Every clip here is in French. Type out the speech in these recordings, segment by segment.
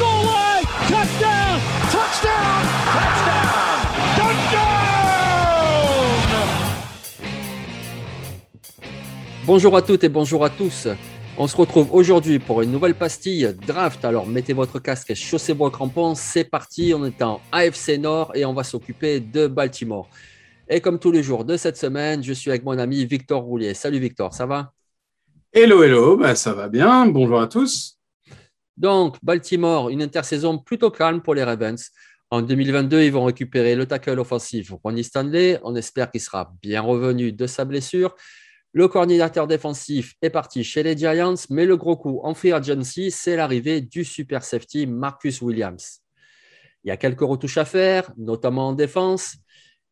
Goal line. Touchdown. Touchdown. Touchdown. Touchdown. Bonjour à toutes et bonjour à tous. On se retrouve aujourd'hui pour une nouvelle pastille draft. Alors mettez votre casque et chaussez vos crampons. C'est parti. On est en AFC Nord et on va s'occuper de Baltimore. Et comme tous les jours de cette semaine, je suis avec mon ami Victor Roulier. Salut Victor, ça va? Hello, hello, bah, ça va bien. Bonjour à tous. Donc, Baltimore, une intersaison plutôt calme pour les Ravens. En 2022, ils vont récupérer le tackle offensif Ronnie Stanley. On espère qu'il sera bien revenu de sa blessure. Le coordinateur défensif est parti chez les Giants, mais le gros coup en free agency, c'est l'arrivée du super safety Marcus Williams. Il y a quelques retouches à faire, notamment en défense.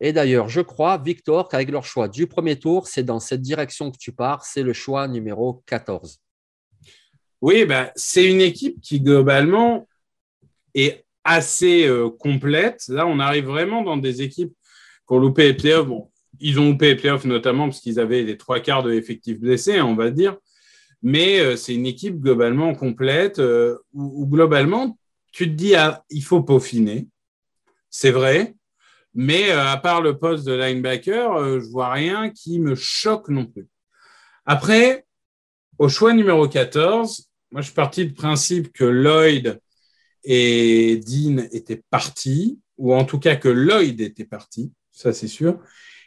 Et d'ailleurs, je crois, Victor, qu'avec leur choix du premier tour, c'est dans cette direction que tu pars, c'est le choix numéro 14. Oui, ben, c'est une équipe qui globalement est assez euh, complète. Là, on arrive vraiment dans des équipes qui ont loupé les playoffs. Ils ont loupé les playoffs notamment parce qu'ils avaient les trois quarts de effectifs blessés, on va dire. Mais euh, c'est une équipe globalement complète euh, où, globalement, tu te dis, ah, il faut peaufiner. C'est vrai. Mais à part le poste de linebacker, je vois rien qui me choque non plus. Après, au choix numéro 14, moi je suis parti du principe que Lloyd et Dean étaient partis, ou en tout cas que Lloyd était parti, ça c'est sûr.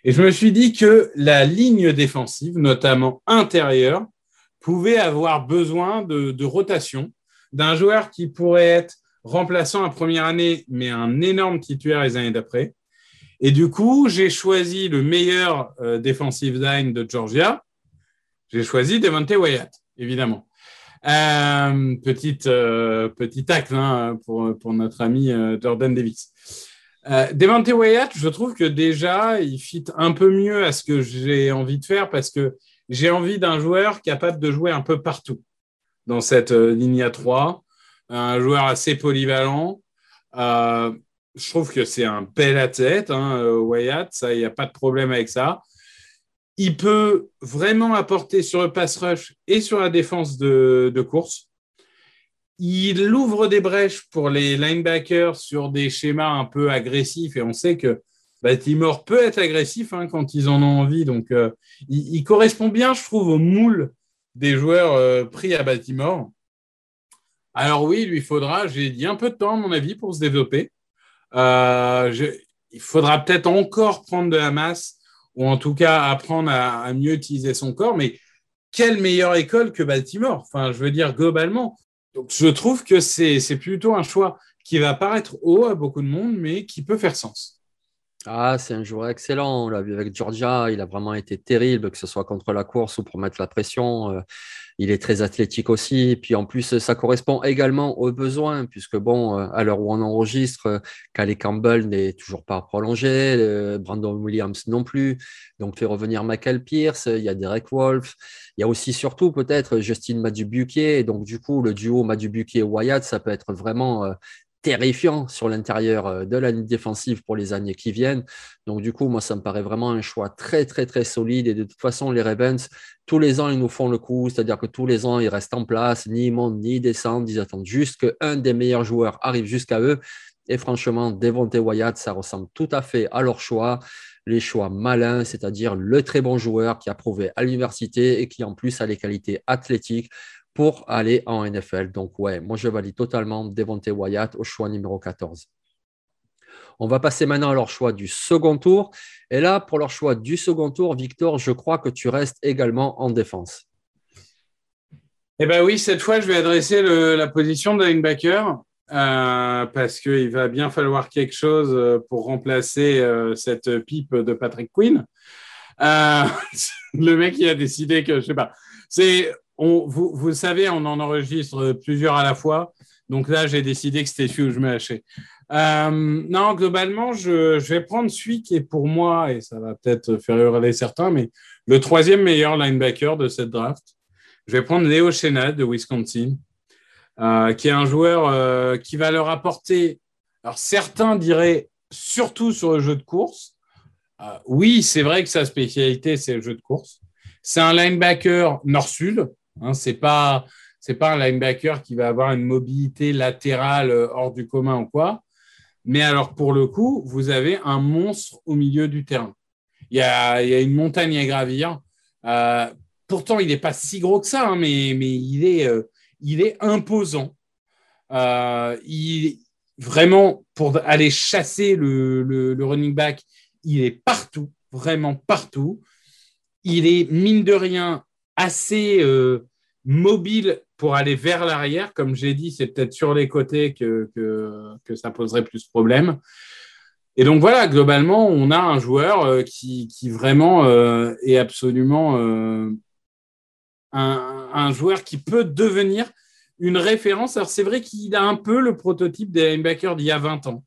Et je me suis dit que la ligne défensive, notamment intérieure, pouvait avoir besoin de, rotation d'un joueur qui pourrait être remplaçant à première année, mais un énorme titulaire les années d'après. Et du coup, j'ai choisi le meilleur euh, defensive line de Georgia. J'ai choisi Devante Wyatt, évidemment. Euh, petite, euh, petit tacle hein, pour, pour notre ami euh, Jordan Davis. Euh, Devante Wyatt, je trouve que déjà, il fit un peu mieux à ce que j'ai envie de faire parce que j'ai envie d'un joueur capable de jouer un peu partout dans cette euh, ligne à 3. Un joueur assez polyvalent. Je trouve que c'est un bel athlète, hein, Wyatt, il n'y a pas de problème avec ça. Il peut vraiment apporter sur le pass rush et sur la défense de, course. Il ouvre des brèches pour les linebackers sur des schémas un peu agressifs et on sait que Baltimore peut être agressif hein, quand ils en ont envie. Donc, euh, il, correspond bien, je trouve, au moule des joueurs euh, pris à Baltimore. Alors oui, il lui faudra, j'ai dit, un peu de temps, à mon avis, pour se développer. Euh, il faudra peut-être encore prendre de la masse ou en tout cas apprendre à, mieux utiliser son corps. Mais quelle meilleure école que Baltimore? Enfin, je veux dire globalement. Donc, je trouve que c'est plutôt un choix qui va paraître haut à beaucoup de monde, mais qui peut faire sens. Ah, c'est un joueur excellent. On l'a vu avec Georgia. Il a vraiment été terrible, que ce soit contre la course ou pour mettre la pression. Euh, il est très athlétique aussi. Puis en plus, ça correspond également aux besoins, puisque bon, euh, à l'heure où on enregistre, Calais Campbell n'est toujours pas prolongé, euh, Brandon Williams non plus. Donc, fait revenir Michael Pierce. Il y a Derek Wolf. Il y a aussi, surtout, peut-être Justin Madubuquet. Donc, du coup, le duo Madubuquet-Wyatt, ça peut être vraiment terrifiant sur l'intérieur euh, de la ligne défensive pour les années qui viennent. Donc, du coup, moi, ça me paraît vraiment un choix très, très, très solide. Et de toute façon, les Ravens, tous les ans, ils nous font le coup. C'est-à-dire que tous les ans, ils restent en place, ni montent, ni descendent. Ils attendent juste qu'un des meilleurs joueurs arrive jusqu'à eux. Et franchement, Devontae Wyatt, ça ressemble tout à fait à leur choix. Les choix malins, c'est-à-dire le très bon joueur qui a prouvé à l'université et qui en plus a les qualités athlétiques pour aller en NFL. Donc, ouais, moi, je valide totalement Devontae Wyatt au choix numéro 14. On va passer maintenant à leur choix du second tour. Et là, pour leur choix du second tour, Victor, je crois que tu restes également en défense. Eh bien oui, cette fois, je vais adresser la position de linebacker euh, parce qu'il va bien falloir quelque chose euh, pour remplacer euh, cette pipe de Patrick Quinn. le mec, il a décidé que, je sais pas, vous, vous, savez, on en enregistre plusieurs à la fois. Donc là, j'ai décidé que c'était celui où je me hachais. Euh, non, globalement, je, vais prendre celui qui est pour moi, et ça va peut-être faire hurler certains, mais le troisième meilleur linebacker de cette draft. Je vais prendre Léo Chenad de Wisconsin, euh, qui est un joueur euh, qui va leur apporter, alors certains diraient surtout sur le jeu de course. oui, c'est vrai que sa spécialité, c'est le jeu de course. C'est un linebacker nord-sud, Hein, c'est pas c'est pas un linebacker qui va avoir une mobilité latérale euh, hors du commun ou quoi. Mais alors pour le coup, vous avez un monstre au milieu du terrain. Il y a, il y a une montagne à gravir. Euh, pourtant, il n'est pas si gros que ça, hein, mais, mais il, est, euh, il est imposant. il, vraiment, pour aller chasser le, running back, il est partout, vraiment partout. Il est, mine de rien, assez euh, mobile pour aller vers l'arrière. Comme j'ai dit, c'est peut-être sur les côtés que, ça poserait plus de problème. Et donc voilà, globalement, on a un joueur euh, qui, vraiment euh, est absolument un, joueur qui peut devenir une référence. Alors c'est vrai qu'il a un peu le prototype des linebackers d'il y a 20 ans.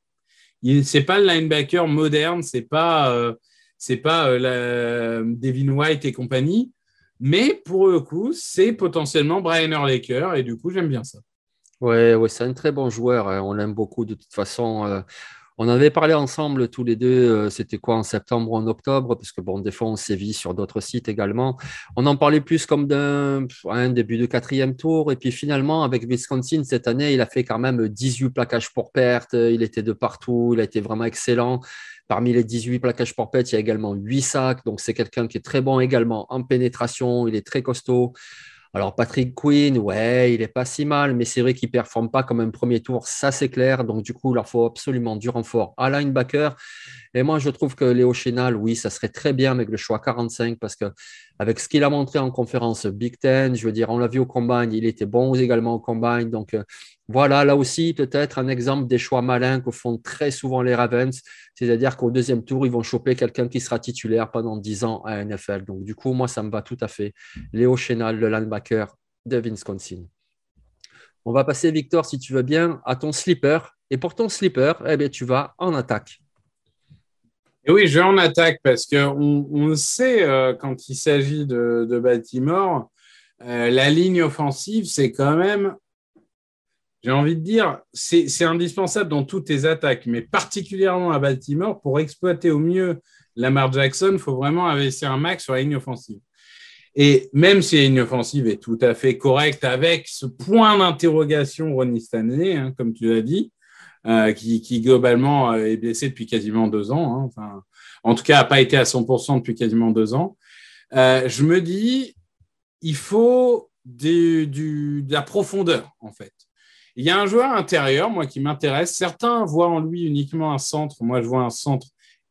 Ce n'est pas le linebacker moderne, c'est pas, c'est pas la, Devin White et compagnie, mais pour le coup, c'est potentiellement Brian Urlacher et du coup, j'aime bien ça. Oui, ouais, c'est un très bon joueur. Hein. On l'aime beaucoup de toute façon. On avait parlé ensemble tous les deux, euh, c'était quoi, en septembre ou en octobre, parce que bon, des fois, on sévit sur d'autres sites également. On en parlait plus comme d'un début de quatrième tour. Et puis finalement, avec Wisconsin, cette année, il a fait quand même 18 plaquages pour perte. Il était de partout, il a été vraiment excellent. Parmi les 18 plaquages pour perte, il y a également 8 sacs. Donc, c'est quelqu'un qui est très bon également en pénétration. Il est très costaud. Alors, Patrick Quinn, ouais, il n'est pas si mal, mais c'est vrai qu'il performe pas comme un premier tour, ça c'est clair. Donc, du coup, il leur faut absolument du renfort à linebacker. Et moi, je trouve que Léo Chénal, oui, ça serait très bien avec le choix 45 parce que avec ce qu'il a montré en conférence Big Ten, je veux dire, on l'a vu au combine, il était bon également au combine. Donc, euh, voilà, là aussi, peut-être un exemple des choix malins que font très souvent les Ravens. C'est-à-dire qu'au deuxième tour, ils vont choper quelqu'un qui sera titulaire pendant 10 ans à NFL. Donc, du coup, moi, ça me va tout à fait. Léo Chenal, le linebacker de Wisconsin. On va passer, Victor, si tu veux bien, à ton slipper. Et pour ton slipper, eh bien, tu vas en attaque. Et oui, je vais en attaque parce qu'on on sait euh, quand il s'agit de, Baltimore, euh, la ligne offensive, c'est quand même j'ai envie de dire, c'est indispensable dans toutes tes attaques, mais particulièrement à Baltimore, pour exploiter au mieux Lamar Jackson, il faut vraiment investir un max sur la ligne offensive. Et même si la ligne offensive est tout à fait correcte avec ce point d'interrogation Ronnie Stanley, hein, comme tu l'as dit, euh, qui, globalement euh, est blessé depuis quasiment deux ans, hein, enfin, en tout cas n'a pas été à 100% depuis quasiment deux ans, euh, je me dis, il faut de la profondeur, en fait. Il y a un joueur intérieur, moi, qui m'intéresse. Certains voient en lui uniquement un centre. Moi, je vois un centre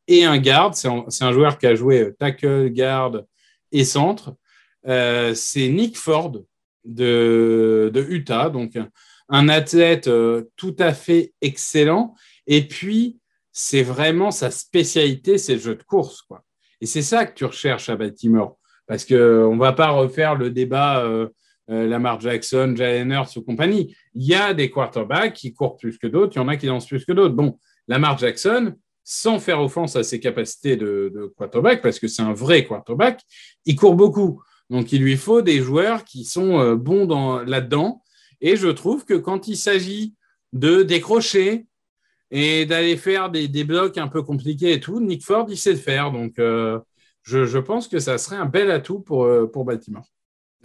et un garde. C'est un, joueur qui a joué tackle, garde et centre. C'est Nick Ford de, Utah, donc un athlète euh, tout à fait excellent. Et puis, c'est vraiment sa spécialité, c'est le jeu de course. Quoi. Et c'est ça que tu recherches à Baltimore. Parce qu'on ne va pas refaire le débat euh, euh, Lamar Jackson, Jalen Hurts ou compagnie. Il y a des quarterbacks qui courent plus que d'autres, il y en a qui lancent plus que d'autres. Bon, Lamar Jackson, sans faire offense à ses capacités de, quarterback, parce que c'est un vrai quarterback, il court beaucoup. Donc, il lui faut des joueurs qui sont euh, bons là-dedans. Et je trouve que quand il s'agit de décrocher et d'aller faire des, blocs un peu compliqués et tout, Nick Ford, il sait le faire. Donc, euh, je, pense que ça serait un bel atout pour, euh, pour Baltimore.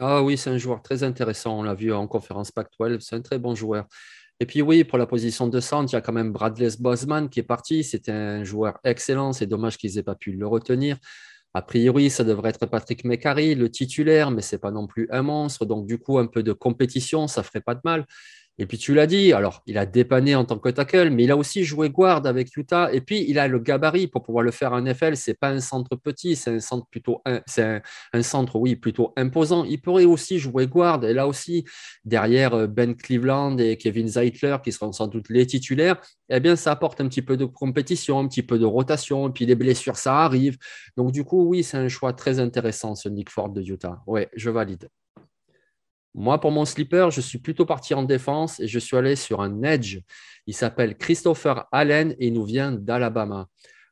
Ah oui, c'est un joueur très intéressant. On l'a vu en conférence Pac-12. C'est un très bon joueur. Et puis oui, pour la position de centre, il y a quand même Bradley Bosman qui est parti. C'était un joueur excellent. C'est dommage qu'ils n'aient pas pu le retenir. A priori, ça devrait être Patrick McCarry, le titulaire, mais ce n'est pas non plus un monstre. Donc du coup, un peu de compétition, ça ferait pas de mal. Et puis tu l'as dit, alors il a dépanné en tant que tackle, mais il a aussi joué guard avec Utah. Et puis il a le gabarit pour pouvoir le faire en NFL. C'est pas un centre petit, c'est un centre plutôt, c'est un, centre oui plutôt imposant. Il pourrait aussi jouer guard. Et là aussi derrière euh, Ben Cleveland et Kevin Zeitler qui seront sans doute les titulaires, eh bien ça apporte un petit peu de compétition, un petit peu de rotation. Et puis les blessures ça arrive. Donc du coup oui c'est un choix très intéressant ce Nick Ford de Utah. Ouais, je valide. Moi, pour mon slipper, je suis plutôt parti en défense et je suis allé sur un edge. Il s'appelle Christopher Allen et il nous vient d'Alabama.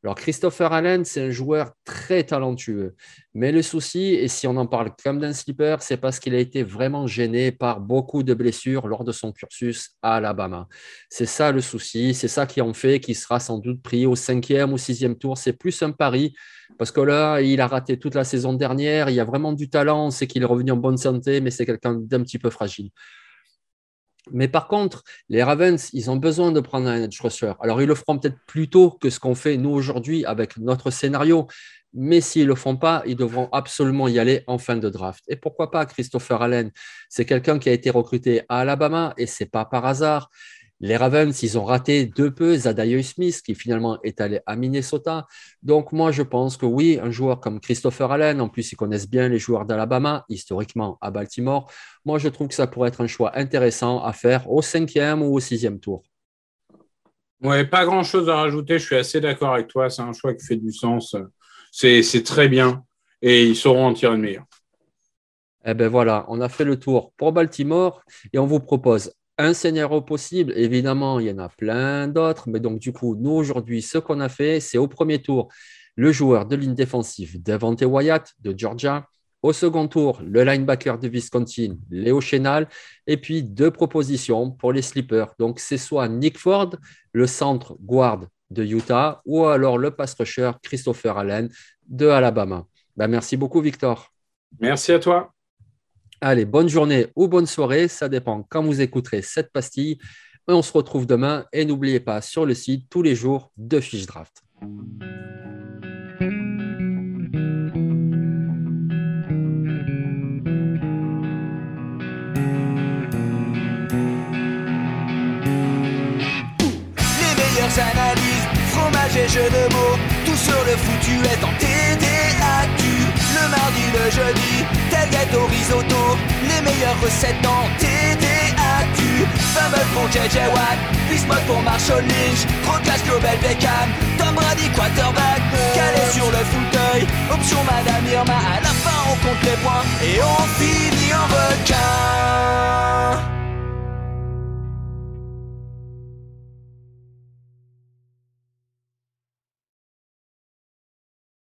Alors, Christopher Allen, c'est un joueur très talentueux. Mais le souci, et si on en parle comme d'un slipper, c'est parce qu'il a été vraiment gêné par beaucoup de blessures lors de son cursus à Alabama. C'est ça le souci. C'est ça qui en fait qu'il sera sans doute pris au cinquième ou sixième tour. C'est plus un pari parce que là, il a raté toute la saison dernière. Il y a vraiment du talent. Sait qu'il est revenu en bonne santé, mais c'est quelqu'un d'un petit peu fragile. Mais par contre, les Ravens, ils ont besoin de prendre un edge rusher. Alors, ils le feront peut-être plus tôt que ce qu'on fait nous aujourd'hui avec notre scénario. Mais s'ils ne le font pas, ils devront absolument y aller en fin de draft. Et pourquoi pas Christopher Allen? C'est quelqu'un qui a été recruté à Alabama et c'est pas par hasard. Les Ravens, ils ont raté deux peu Zadayo Smith, qui finalement est allé à Minnesota. Donc, moi, je pense que oui, un joueur comme Christopher Allen, en plus, ils connaissent bien les joueurs d'Alabama, historiquement à Baltimore. Moi, je trouve que ça pourrait être un choix intéressant à faire au cinquième ou au sixième tour. Ouais, pas grand chose à rajouter. Je suis assez d'accord avec toi. C'est un choix qui fait du sens. C'est très bien. Et ils sauront en tirer le meilleur. Eh bien voilà, on a fait le tour pour Baltimore et on vous propose un scénario possible, évidemment, il y en a plein d'autres, mais donc du coup, nous aujourd'hui, ce qu'on a fait, c'est au premier tour, le joueur de ligne défensive, Devante Wyatt de Georgia. Au second tour, le linebacker de Wisconsin, Léo Chenal. Et puis deux propositions pour les slippers. Donc c'est soit Nick Ford, le centre guard de Utah, ou alors le pass rusher Christopher Allen de Alabama. Ben, merci beaucoup, Victor. Merci à toi. Allez, bonne journée ou bonne soirée, ça dépend quand vous écouterez cette pastille. on se retrouve demain et n'oubliez pas sur le site tous les jours de Fiche Draft. Analyses, fromage et jeux de mots, tout sur le foutu est en TDAQ. Le le jeudi, tel risotto, les meilleures recettes dans TDAQ. Fameux pour JJ Watt, Bismuth pour Marshall Lynch, Trocage Global Beckham, Tom Brady Quarterback, calé sur le fauteuil, option Madame Irma, à la fin on compte les points et on finit en requin.